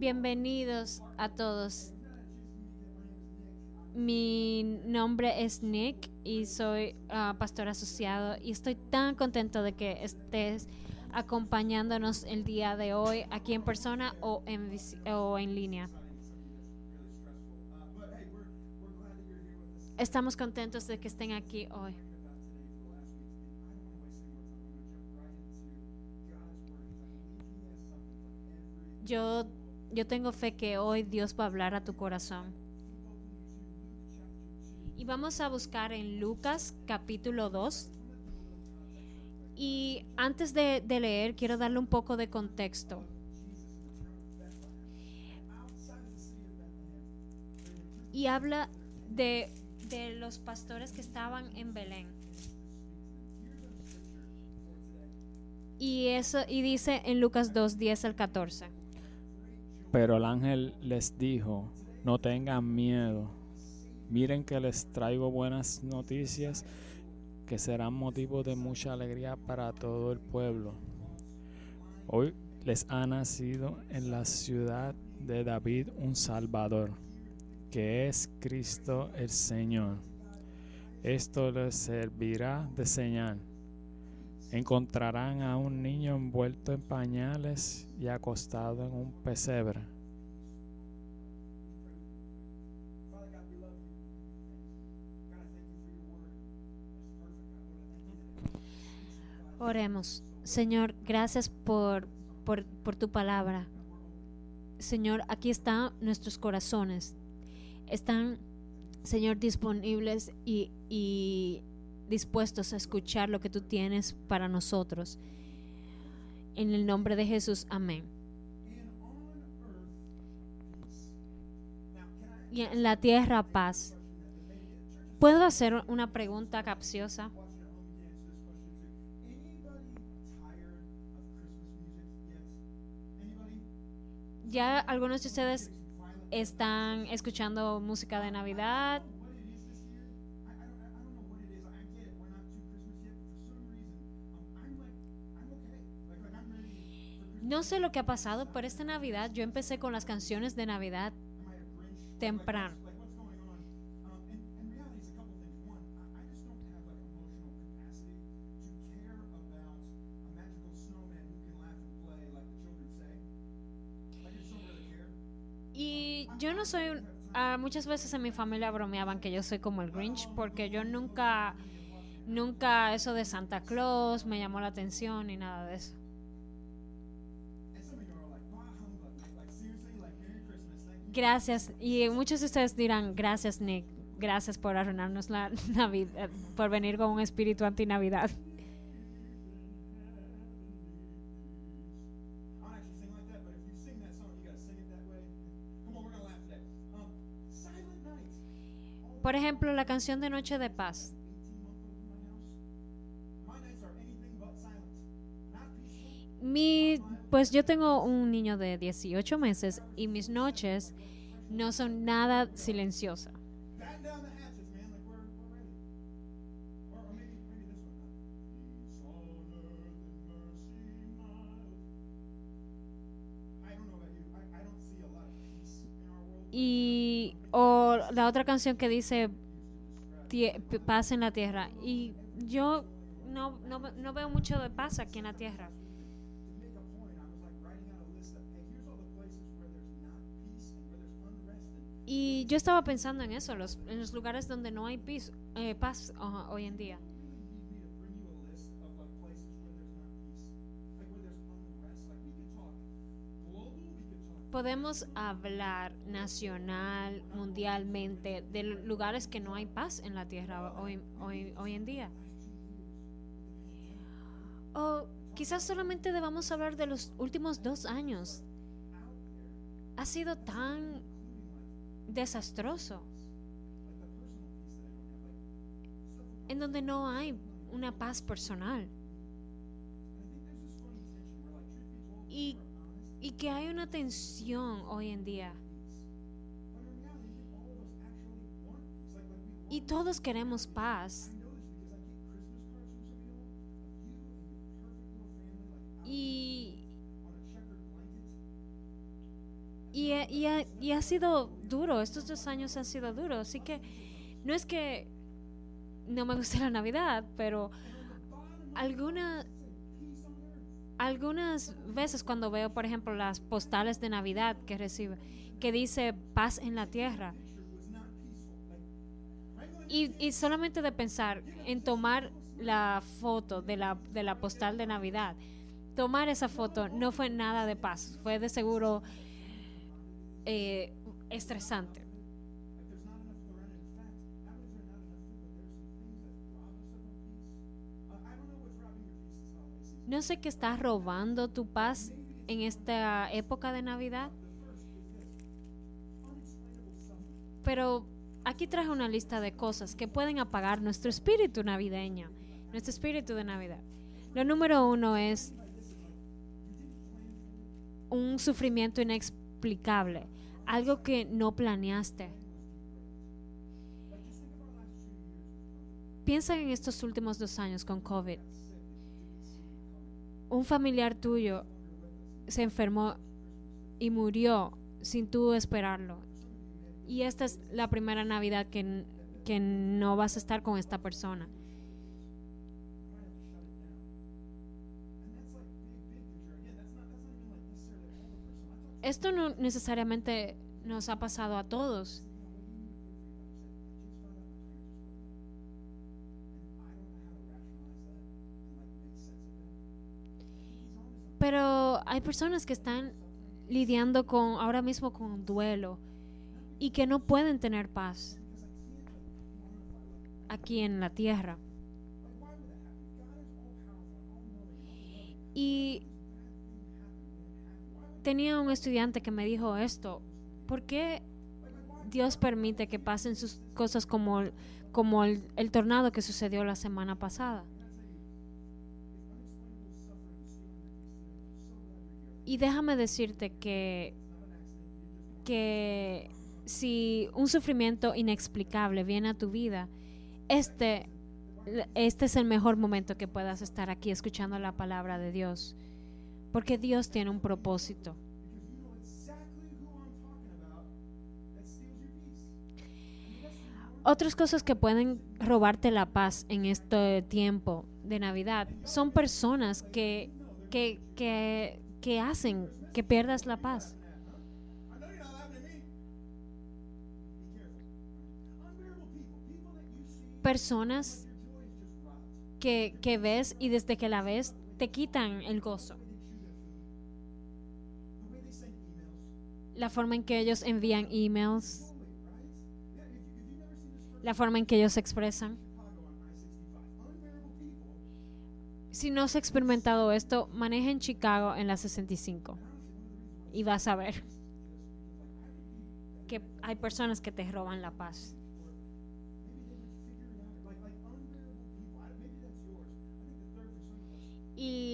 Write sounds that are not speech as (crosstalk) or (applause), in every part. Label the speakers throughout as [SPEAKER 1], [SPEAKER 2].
[SPEAKER 1] Bienvenidos a todos. Mi nombre es Nick y soy ah, pastor asociado y estoy tan contento de que estés acompañándonos el día de hoy aquí en persona o en, o en línea. Estamos contentos de que estén aquí hoy. Yo, yo tengo fe que hoy Dios va a hablar a tu corazón. Y vamos a buscar en Lucas capítulo 2. Y antes de, leer, quiero darle un poco de contexto. Y habla de, de los pastores que estaban en Belén. Y eso y dice en Lucas 2, 10 al 14.
[SPEAKER 2] Pero el ángel les dijo, no tengan miedo Miren que les traigo buenas noticias que serán motivo de mucha alegría para todo el pueblo. Hoy les ha nacido en la ciudad de David un Salvador, que es Cristo el Señor. Esto les servirá de señal. Encontrarán a un niño envuelto en pañales y acostado en un pesebre.
[SPEAKER 1] Oremos. Señor, gracias por, por, tu palabra. Señor, aquí están nuestros corazones. Están, Señor, disponibles y, y dispuestos a escuchar lo que tú tienes para nosotros. En el nombre de Jesús, amén. Y en la tierra paz. ¿Puedo hacer una pregunta capciosa? ya algunos de ustedes están escuchando música de Navidad. No sé lo que ha pasado, pero esta Navidad yo empecé con las canciones de Navidad temprano. yo no soy ah, muchas veces en mi familia bromeaban que yo soy como el Grinch porque yo nunca nunca eso de Santa Claus me llamó la atención ni nada de eso. Gracias. Y muchos de ustedes dirán, gracias Nick, gracias por arruinarnos la (laughs) Navidad, por venir con un espíritu anti-Navidad. Por ejemplo, la canción de Noche de Paz. Mi, pues yo tengo un niño de 18 meses y mis noches no son nada silenciosas. Y o la otra canción que dice paz en la tierra. Y yo no, no, no veo mucho de paz aquí en la tierra. Y yo estaba pensando en eso, los, en los lugares donde no hay eh, paz hoy en día. podemos hablar nacional, mundialmente, de lugares que no hay paz en la tierra hoy, hoy, hoy en día. O quizás solamente debamos hablar de los últimos dos años. Ha sido tan desastroso. En donde no hay una paz personal. Y y que hay una tensión hoy en día. Y todos queremos paz. Y, ha, y ha sido duro, estos dos años han sido duros, así que no es que no me guste la Navidad, pero alguna, algunas veces cuando veo, por ejemplo, las postales de Navidad que recibe, que dice paz en la tierra, y, y solamente de pensar en tomar la foto de la, de la postal de Navidad, tomar esa foto no fue nada de paz, fue de seguro eh, estresante. No sé qué está robando tu paz en esta época de Navidad, pero aquí traje una lista de cosas que pueden apagar nuestro espíritu navideño, nuestro espíritu de Navidad. Lo número uno es un sufrimiento inexplicable, algo que no planeaste. Piensa en estos últimos dos años con COVID un familiar tuyo se enfermó y murió sin tú esperarlo. Y esta es la primera Navidad que, que no vas a estar con esta persona. Esto no necesariamente nos ha pasado a todos. Pero hay personas que están lidiando con ahora mismo con duelo y que no pueden tener paz aquí en la tierra. Y tenía un estudiante que me dijo esto, ¿por qué Dios permite que pasen sus cosas como, como el, el tornado que sucedió la semana pasada? Y déjame decirte que, que si un sufrimiento inexplicable viene a tu vida, este, este es el mejor momento que puedas estar aquí escuchando la palabra de Dios. Porque Dios tiene un propósito. Otras cosas que pueden robarte la paz en este tiempo de Navidad son personas que, que, que hacen que pierdas la paz. Personas que, que ves y desde que la ves te quitan el gozo. La forma en que ellos envían emails, la forma en que ellos se expresan. si no has experimentado esto, maneja en Chicago en la 65 y vas a ver que hay personas que te roban la paz.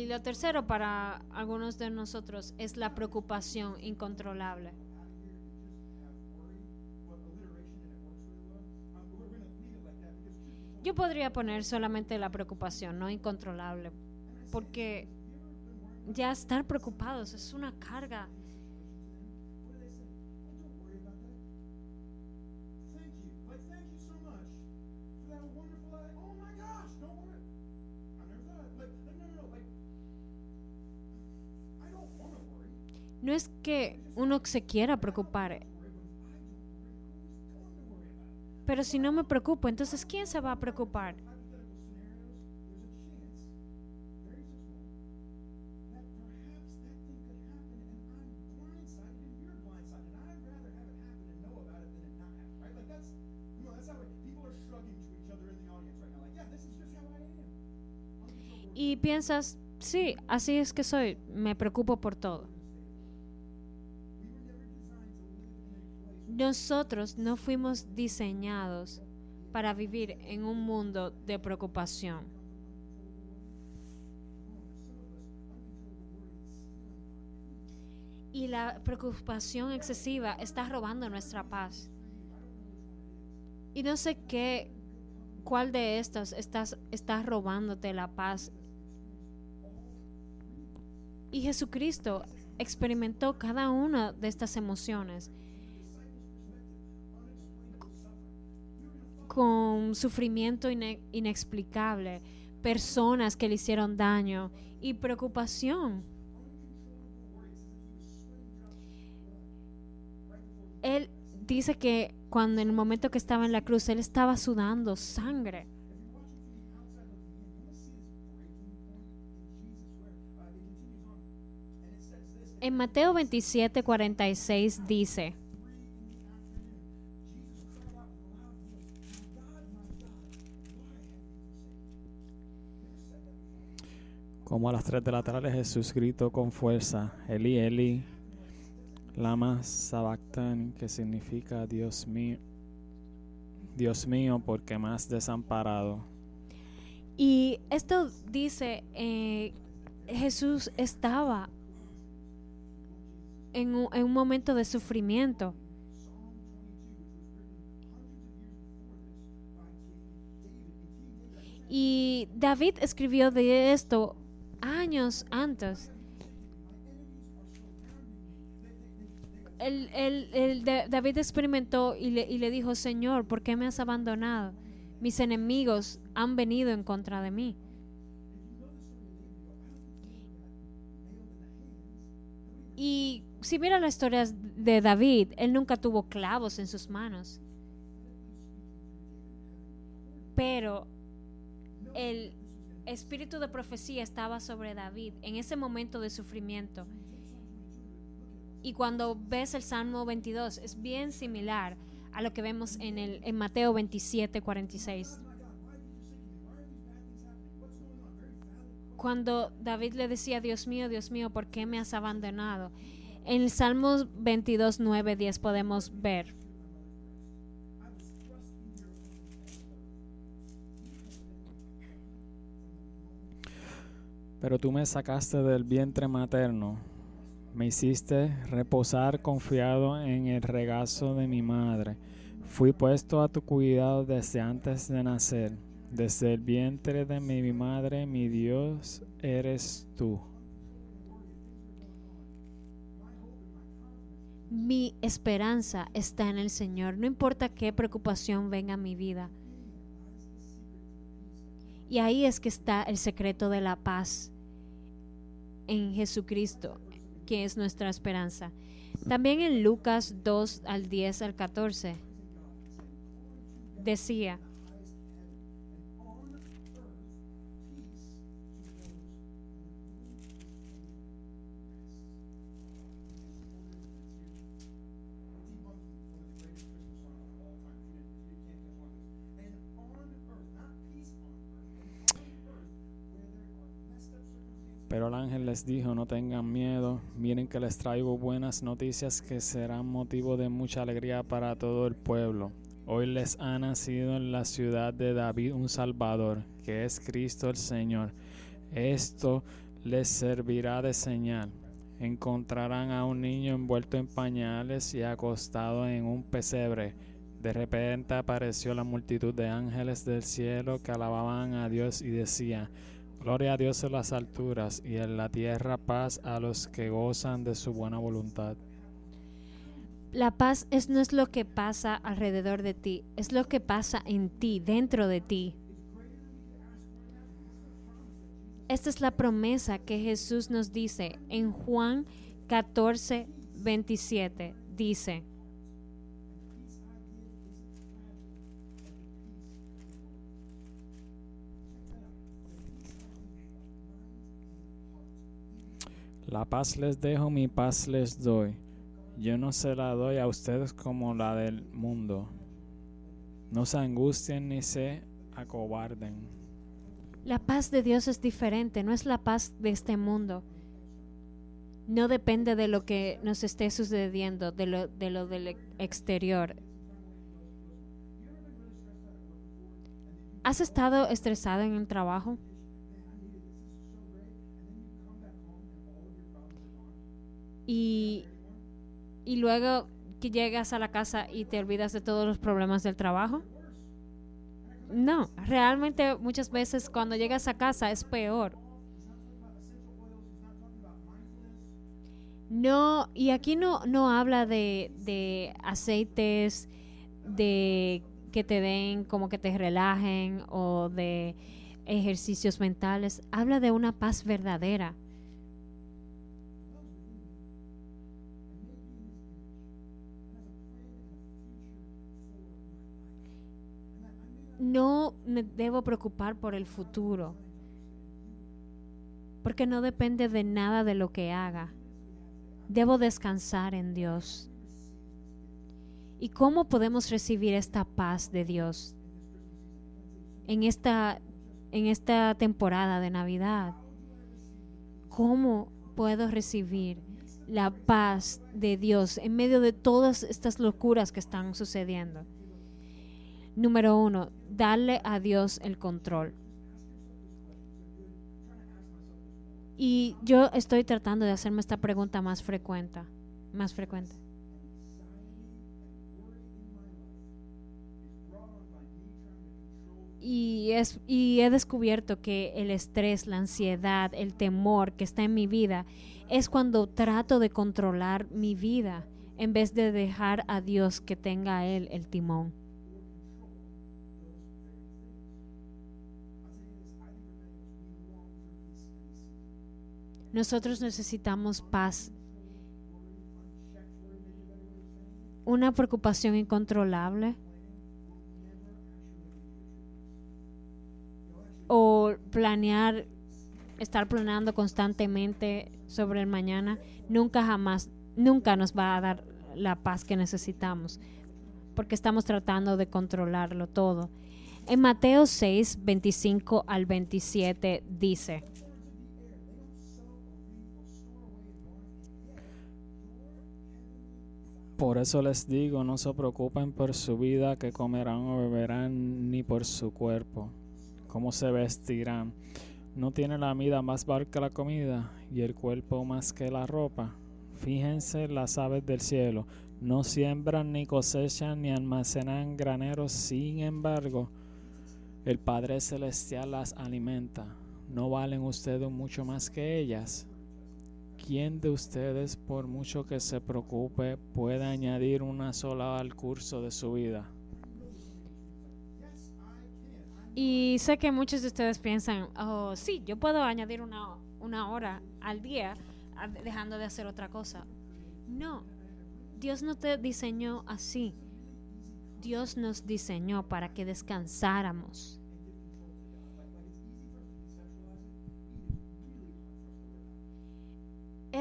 [SPEAKER 1] Y lo tercero para algunos de nosotros es la preocupación incontrolable. Yo podría poner solamente la preocupación, no incontrolable, porque ya estar preocupados es una carga. No es que uno se quiera preocupar, pero si no me preocupo, entonces ¿quién se va a preocupar? Y piensas, sí, así es que soy, me preocupo por todo. Nosotros no fuimos diseñados para vivir en un mundo de preocupación. Y la preocupación excesiva está robando nuestra paz. Y no sé qué, cuál de estas estás, estás robándote la paz. Y Jesucristo experimentó cada una de estas emociones con sufrimiento ine- inexplicable, personas que le hicieron daño y preocupación. Él dice que cuando en el momento que estaba en la cruz, él estaba sudando sangre. En Mateo 27, 46 dice,
[SPEAKER 2] Como a las 3 de la tarde Jesús gritó con fuerza, Eli, Eli, lama sabactani, que significa Dios mío, Dios mío, porque has desamparado.
[SPEAKER 1] Y esto dice, eh, Jesús estaba en un, en un momento de sufrimiento. Y David escribió de esto años antes. El, el- el David experimentó y le, y le dijo, Señor, ¿por qué me has abandonado? Mis enemigos han venido en contra de mí. Y si mira las historias de David, él nunca tuvo clavos en sus manos. Pero el espíritu de profecía estaba sobre David en ese momento de sufrimiento. Y cuando ves el Salmo 22, es bien similar a lo que vemos en, el, en Mateo 27, 46. Cuando David le decía, Dios mío, Dios mío, ¿por qué me has abandonado? En el Salmo 22, 9, 10 podemos ver.
[SPEAKER 2] Pero tú me sacaste del vientre materno, me hiciste reposar confiado en el regazo de mi madre. Fui puesto a tu cuidado desde antes de nacer, desde el vientre de mi madre, mi Dios eres tú.
[SPEAKER 1] Mi esperanza está en el Señor, no importa qué preocupación venga a mi vida. Y ahí es que está el secreto de la paz en Jesucristo, que es nuestra esperanza. También en Lucas 2 al 10 al 14 decía,
[SPEAKER 2] ángel les dijo, no tengan miedo, miren que les traigo buenas noticias que serán motivo de mucha alegría para todo el pueblo. Hoy les ha nacido en la ciudad de David un Salvador, que es Cristo el Señor. Esto les servirá de señal. Encontrarán a un niño envuelto en pañales y acostado en un pesebre. De repente apareció la multitud de ángeles del cielo que alababan a Dios y decían, Gloria a Dios en las alturas y en la tierra paz a los que gozan de su buena voluntad.
[SPEAKER 1] la paz es, no es lo que pasa alrededor de ti, es lo que pasa en ti, dentro de ti. Esta es la promesa que Jesús nos dice en Juan 14, 27. Dice,
[SPEAKER 2] La paz les dejo, mi paz les doy. Yo no se la doy a ustedes como la del mundo. No se angustien ni se acobarden.
[SPEAKER 1] la paz de Dios es diferente, no es la paz de este mundo. No depende de lo que nos esté sucediendo, de lo, de lo del exterior. ¿Has estado estresado en el trabajo? Y, y luego que llegas a la casa y te olvidas de todos los problemas del trabajo. No, realmente muchas veces cuando llegas a casa es peor. No, y aquí no, no habla de, de aceites, de que te den como que te relajen o de ejercicios mentales. Habla de una paz verdadera. No me debo preocupar por el futuro, porque no depende de nada de lo que haga. Debo descansar en Dios. ¿Y cómo podemos recibir esta paz de Dios en esta, en esta temporada de Navidad? ¿Cómo puedo recibir la paz de Dios en medio de todas estas locuras que están sucediendo? Número uno, darle a Dios el control. Y yo estoy tratando de hacerme esta pregunta más frecuente, más frecuente. Y, es, y he descubierto que el estrés, la ansiedad, el temor que está en mi vida es cuando trato de controlar mi vida en vez de dejar a Dios que tenga Él el timón. Nosotros necesitamos paz. Una preocupación incontrolable. O planear, estar planeando constantemente sobre el mañana, nunca jamás, nunca nos va a dar la paz que necesitamos, porque estamos tratando de controlarlo todo. En Mateo 6, 25 al 27 dice,
[SPEAKER 2] Por eso les digo, no se preocupen por su vida que comerán o beberán, ni por su cuerpo, cómo se vestirán. ¿No tiene la vida más valor que la comida y el cuerpo más que la ropa? Fíjense las aves del cielo, no siembran ni cosechan ni almacenan graneros, sin embargo, el Padre Celestial las alimenta. ¿No valen ustedes mucho más que ellas? ¿Quién de ustedes, por mucho que se preocupe, puede añadir una sola al curso de su vida?
[SPEAKER 1] Y sé que muchos de ustedes piensan, oh, sí, yo puedo añadir una, una hora al día dejando de hacer otra cosa. No, Dios no te diseñó así. Dios nos diseñó para que descansáramos.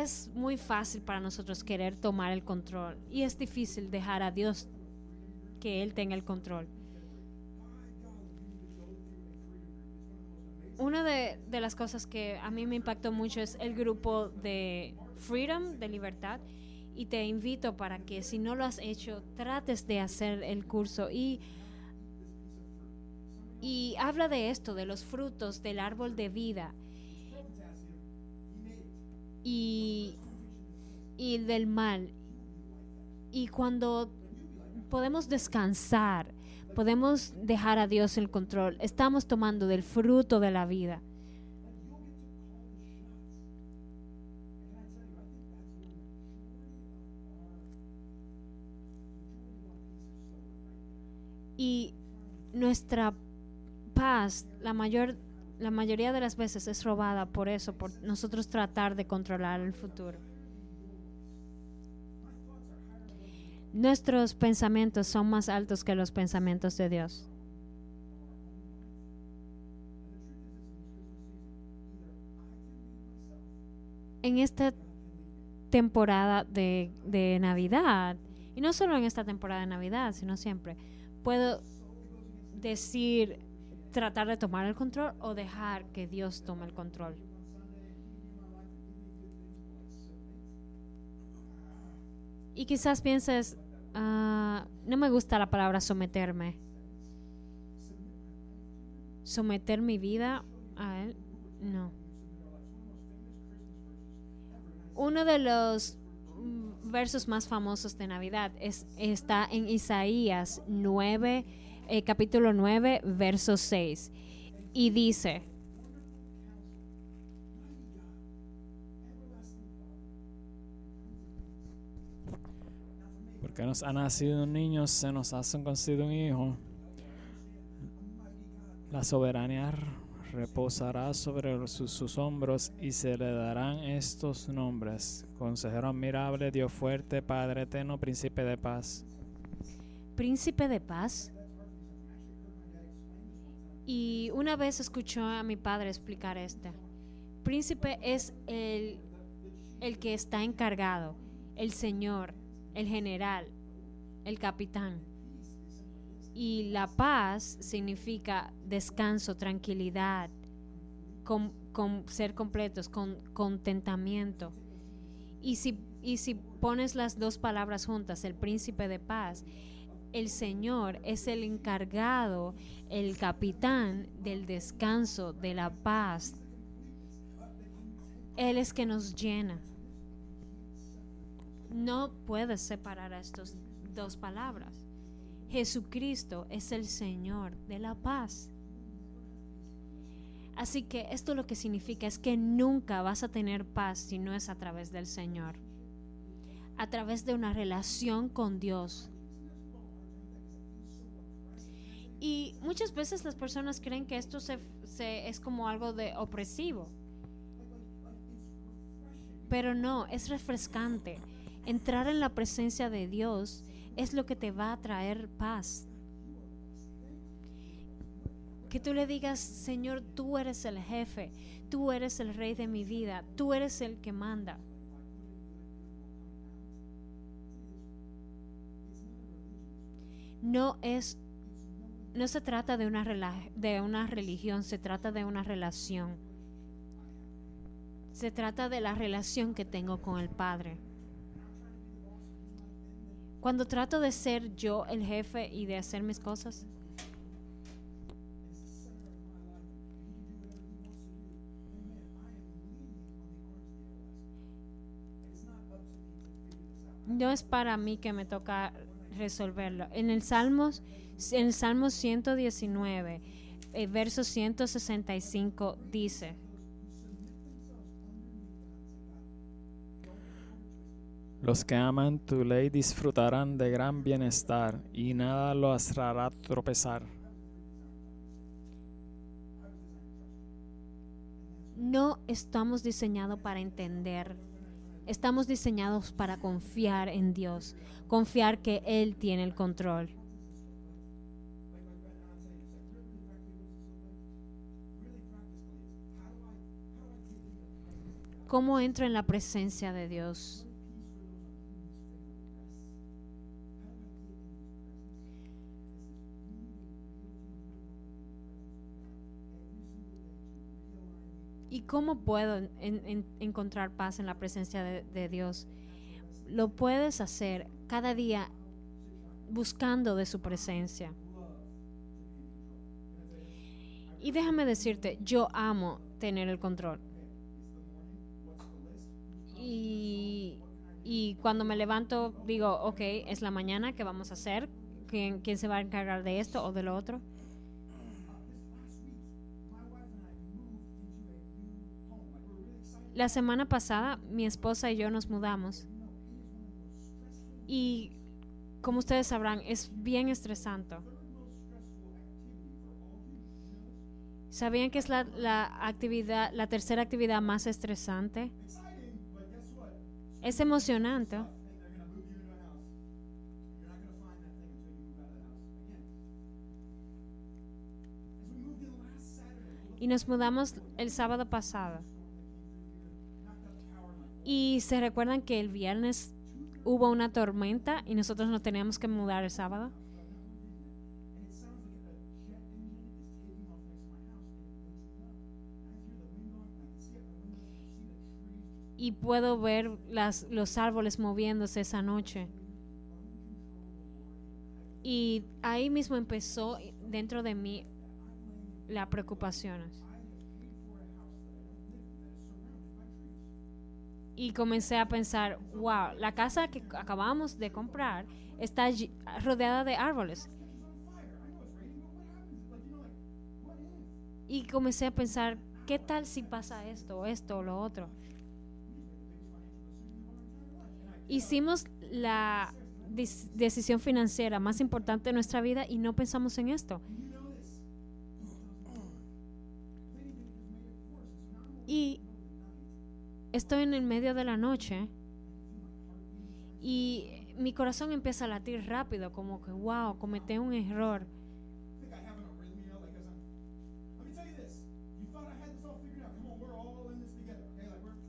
[SPEAKER 1] Es muy fácil para nosotros querer tomar el control y es difícil dejar a Dios que Él tenga el control. Una de, las cosas que a mí me impactó mucho es el grupo de Freedom, de libertad, y te invito para que si no lo has hecho, trates de hacer el curso y, y habla de esto, de los frutos del árbol de vida y, del mal. Y cuando podemos descansar, podemos dejar a Dios el control, estamos tomando del fruto de la vida. Y nuestra paz, la mayor la mayoría de las veces es robada por eso, por nosotros tratar de controlar el futuro. Nuestros pensamientos son más altos que los pensamientos de Dios. En esta temporada de, de Navidad, y no solo en esta temporada de Navidad, sino siempre, puedo decir tratar de tomar el control o dejar que Dios tome el control. Y quizás pienses, ah, no me gusta la palabra someterme. Someter mi vida a Él, no. Uno de los versos más famosos de Navidad es, está en Isaías 9, eh, capítulo 9, verso 6. Y dice,
[SPEAKER 2] que nos ha nacido un niño, se nos ha concedido un hijo. La soberanía reposará sobre sus, hombros y se le darán estos nombres. Consejero admirable, Dios fuerte, Padre eterno, príncipe de paz.
[SPEAKER 1] Príncipe de paz. Y una vez escuchó a mi padre explicar esto. Príncipe es el, el que está encargado, el señor, el general, el capitán. Y la paz significa descanso, tranquilidad, con, ser completos, con contentamiento. Y si, y si pones las dos palabras juntas, el príncipe de paz, el Señor es el encargado, el capitán del descanso, de la paz. Él es que nos llena. No puedes separar estas dos palabras. Jesucristo es el Señor de la paz. Así que esto lo que significa es que nunca vas a tener paz si no es a través del Señor. A través de una relación con Dios. Y muchas veces las personas creen que esto se, es como algo de opresivo. Pero no, es refrescante. Entrar en la presencia de Dios es lo que te va a traer paz. Que tú le digas, Señor, tú eres el jefe, tú eres el rey de mi vida, tú eres el que manda. No es no se trata de una, de una religión, se trata de una relación. Se trata de la relación que tengo con el Padre. Cuando trato de ser yo el jefe y de hacer mis cosas, no es para mí que me toca resolverlo. En el Salmos, en el Salmo 119, el verso 165 dice,
[SPEAKER 2] Los que aman tu ley disfrutarán de gran bienestar y nada lo hará tropezar.
[SPEAKER 1] No estamos diseñados para entender, estamos diseñados para confiar en Dios, confiar que Él tiene el control. ¿Cómo entro en la presencia de Dios? Cómo puedo encontrar paz en la presencia de, Dios? Lo puedes hacer cada día buscando de su presencia. Y déjame decirte, yo amo tener el control. Y, y, cuando me levanto digo, ok, es la mañana, ¿qué vamos a hacer? ¿Quién, ¿Quién se va a encargar de esto o de lo otro? La semana pasada mi esposa y yo nos mudamos. Y como ustedes sabrán, es bien estresante. ¿Sabían que es la, la, actividad, la tercera actividad más estresante? Es emocionante. Y nos mudamos el sábado pasado. Y se recuerdan que el viernes hubo una tormenta y nosotros nos teníamos que mudar el sábado. Y puedo ver las, los árboles moviéndose esa noche. Y ahí mismo empezó dentro de mí la preocupación. Y comencé a pensar, wow, la casa que acabamos de comprar está rodeada de árboles. Y comencé a pensar, ¿qué tal si pasa esto, esto o lo otro? Hicimos la decisión financiera más importante de nuestra vida y no pensamos en esto. Y estoy en el medio de la noche y mi corazón empieza a latir rápido, como que, wow, cometí un error.
[SPEAKER 3] think I have an arrhythmia, like as I'm. Let me tell you this. You thought I had this all figured out. Come on, we're all in this together. Okay, like we're.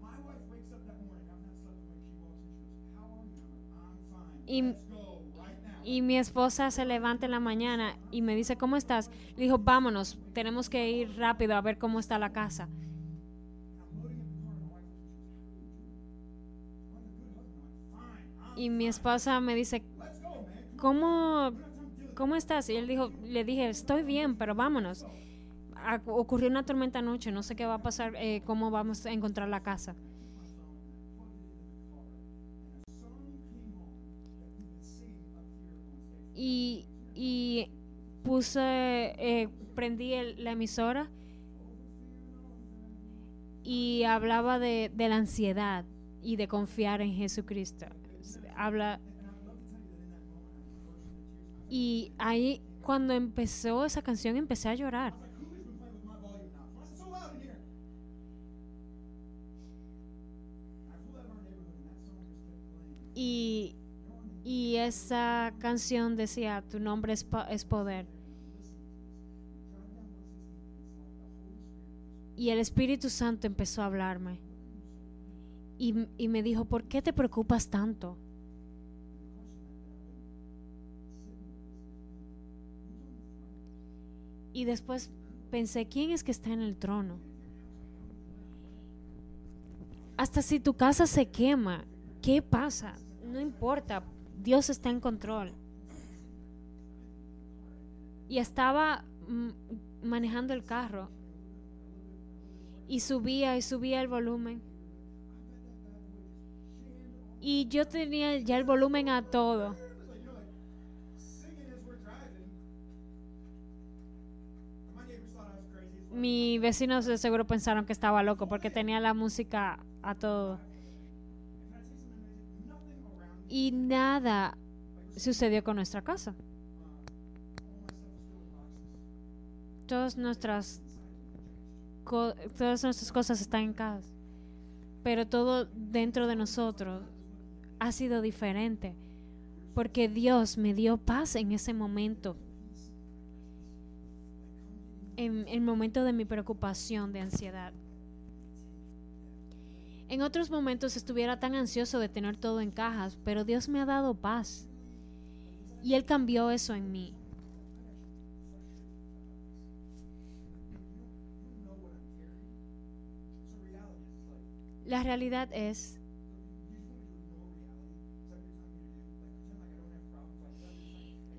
[SPEAKER 3] My wife wakes up that morning. I've not slept awake. She walks in. She goes, "How are you?" I'm like, "I'm fine.
[SPEAKER 1] Y-
[SPEAKER 3] Let's go right now."
[SPEAKER 1] Y mi esposa se levanta en la mañana y me dice, ¿cómo estás? Le dijo, vámonos, tenemos que ir rápido a ver cómo está la casa. Y mi esposa me dice, ¿cómo, cómo estás? Y él dijo, le dije, estoy bien, pero vámonos. A- ocurrió una tormenta anoche, no sé qué va a pasar, eh, cómo vamos a encontrar la casa. Y, y puse, eh, prendí el- la emisora y hablaba de, de la ansiedad y de confiar en Jesucristo. Habla. Y ahí, cuando empezó esa canción, empecé a llorar. Y, y esa canción decía, tu nombre es, po- es poder. Y el Espíritu Santo empezó a hablarme. Y, y me dijo, ¿por qué te preocupas tanto? Y después pensé, ¿quién es que está en el trono? Hasta si tu casa se quema, ¿qué pasa? No importa, Dios está en control. Y estaba mm, manejando el carro y subía y subía el volumen. Y yo tenía ya el volumen a todo. Mis vecinos seguro pensaron que estaba loco porque tenía la música a todo. Y nada sucedió con nuestra casa. Todas nuestras todas nuestras cosas están en casa. Pero todo dentro de nosotros ha sido diferente. Porque Dios me dio paz en ese momento. En el momento de mi preocupación, de ansiedad. En otros momentos estuviera tan ansioso de tener todo en cajas, pero Dios me ha dado paz. Y Él cambió eso en mí. La realidad es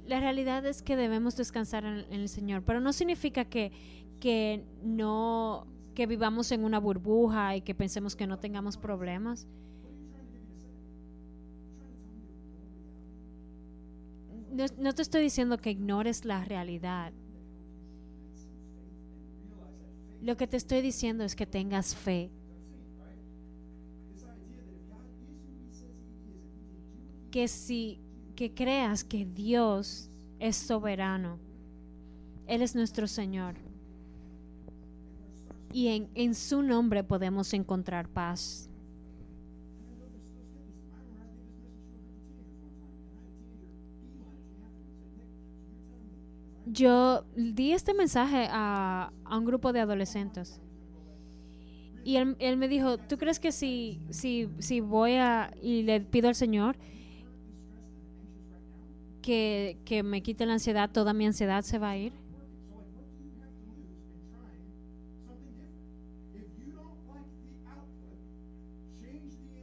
[SPEAKER 1] La realidad es que debemos descansar en, en el Señor, pero no significa que, que no que vivamos en una burbuja y que pensemos que no tengamos problemas. No, no te estoy diciendo que ignores la realidad. Lo que te estoy diciendo es que tengas fe. Que si que creas que Dios es soberano. Él es nuestro Señor. Y en, en su nombre podemos encontrar paz. Yo di este mensaje a, a un grupo de adolescentes. Y él, él me dijo, ¿tú crees que si, si, si voy a y le pido al Señor que, me quite la ansiedad, toda mi ansiedad se va a ir?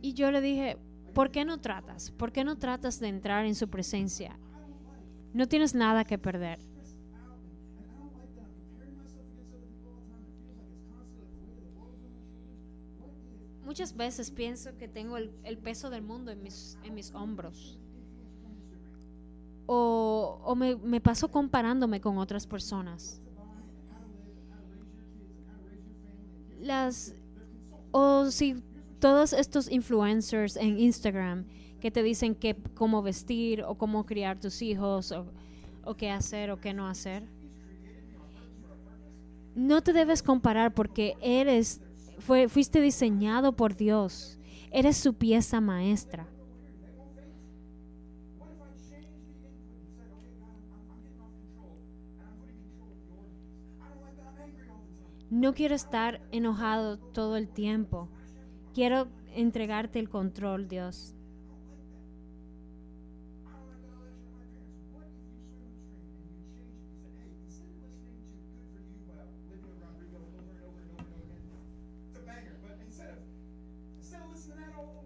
[SPEAKER 1] Y yo le dije, ¿por qué no tratas? ¿Por qué no tratas de entrar en su presencia? No tienes nada que perder. Muchas veces pienso que tengo el, el peso del mundo en mis, en mis hombros. O, o me, me paso comparándome con otras personas. Las, o si todos estos influencers en Instagram que te dicen que, cómo vestir o cómo criar tus hijos o, o qué hacer o qué no hacer. No te debes comparar porque eres, fuiste diseñado por Dios. Eres su pieza maestra. No quiero estar enojado todo el tiempo. Quiero entregarte el control, Dios.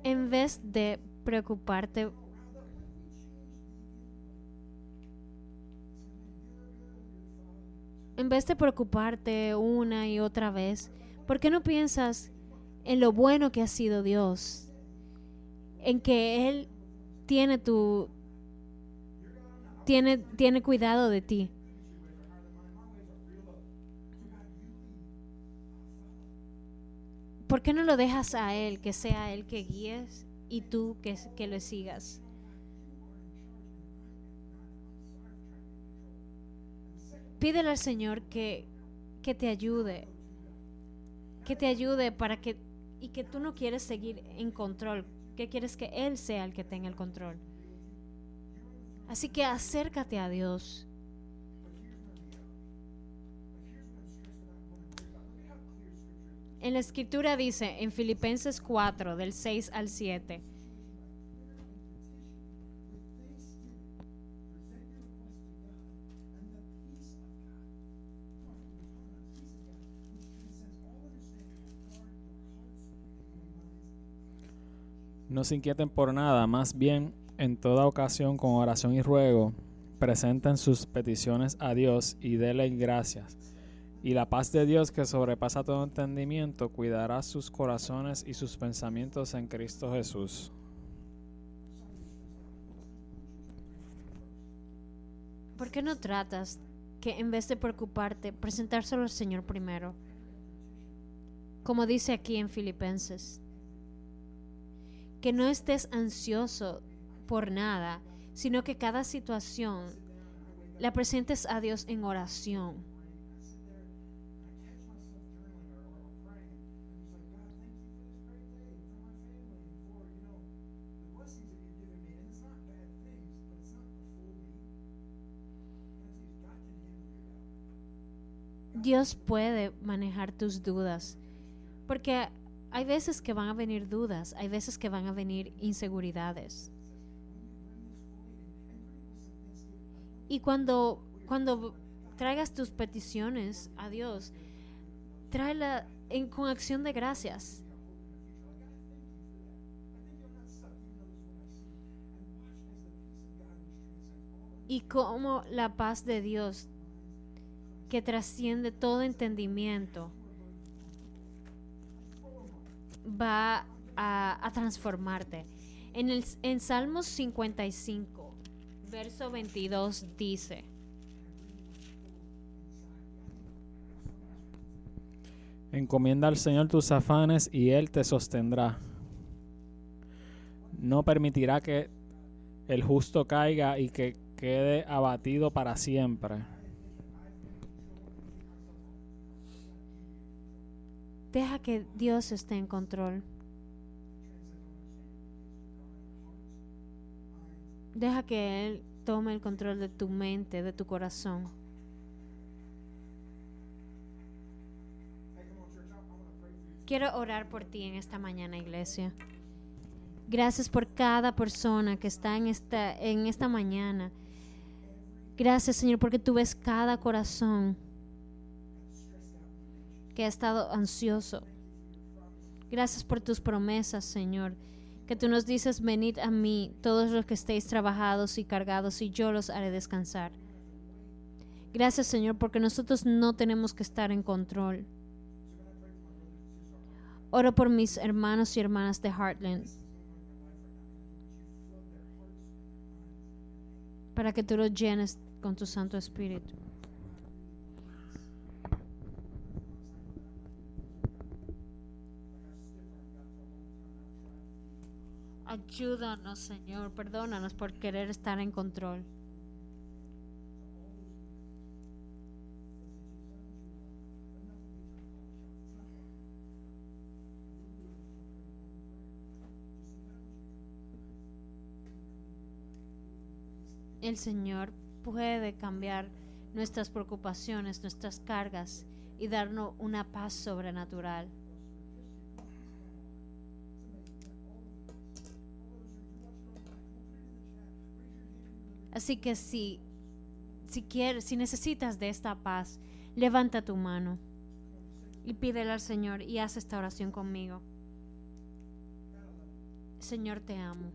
[SPEAKER 1] En vez de preocuparte, en vez de preocuparte una y otra vez, ¿por qué no piensas en lo bueno que ha sido Dios? En que Él tiene tu tiene, tiene cuidado de ti. ¿Por qué no lo dejas a Él, que sea Él que guíes y tú que, que le sigas? Pídele al Señor que, que te ayude, que te ayude para que, y que tú no quieres seguir en control, que quieres que Él sea el que tenga el control. Así que acércate a Dios. En la escritura dice en Filipenses 4, del 6 al 7,
[SPEAKER 2] No se inquieten por nada, más bien en toda ocasión con oración y ruego, presenten sus peticiones a Dios y denle gracias. Y la paz de Dios que sobrepasa todo entendimiento cuidará sus corazones y sus pensamientos en Cristo Jesús.
[SPEAKER 1] ¿por qué no tratas que en vez de preocuparte, presentárselo al Señor primero? Como dice aquí en Filipenses, que no estés ansioso por nada, sino que cada situación la presentes a Dios en oración. Dios puede manejar tus dudas, porque hay veces que van a venir dudas, hay veces que van a venir inseguridades. Y cuando, cuando traigas tus peticiones a Dios, tráela en, con acción de gracias. Y como la paz de Dios que trasciende todo entendimiento va a, transformarte. En, el, en Salmos 55, verso 22 dice,
[SPEAKER 2] Encomienda al Señor tus afanes y Él te sostendrá. No permitirá que el justo caiga y que quede abatido para siempre.
[SPEAKER 1] Deja que Dios esté en control. Deja que Él tome el control de tu mente, de tu corazón. Quiero orar por ti en esta mañana, iglesia. Gracias por cada persona que está en esta, en esta mañana. Gracias, Señor, porque tú ves cada corazón que ha estado ansioso. Gracias por tus promesas, Señor, que tú nos dices, venid a mí todos los que estéis trabajados y cargados, y yo los haré descansar. Gracias, Señor, porque nosotros no tenemos que estar en control. Oro por mis hermanos y hermanas de Heartland. Para que tú los llenes con tu Santo Espíritu. Ayúdanos, Señor. Perdónanos por querer estar en control. El Señor puede cambiar nuestras preocupaciones, nuestras cargas y darnos una paz sobrenatural. Así que si, si quieres, si necesitas de esta paz, levanta tu mano y pídele al Señor y haz esta oración conmigo. Señor, te amo.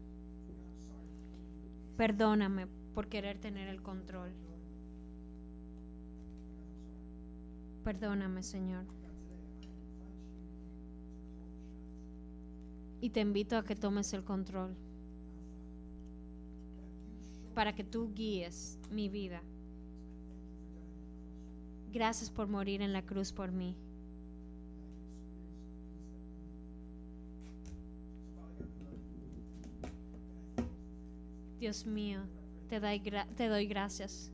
[SPEAKER 1] Perdóname por querer tener el control. Perdóname, Señor. Y te invito a que tomes el control para que tú guíes mi vida. Gracias por morir en la cruz por mí. Dios mío, te doy, te doy gracias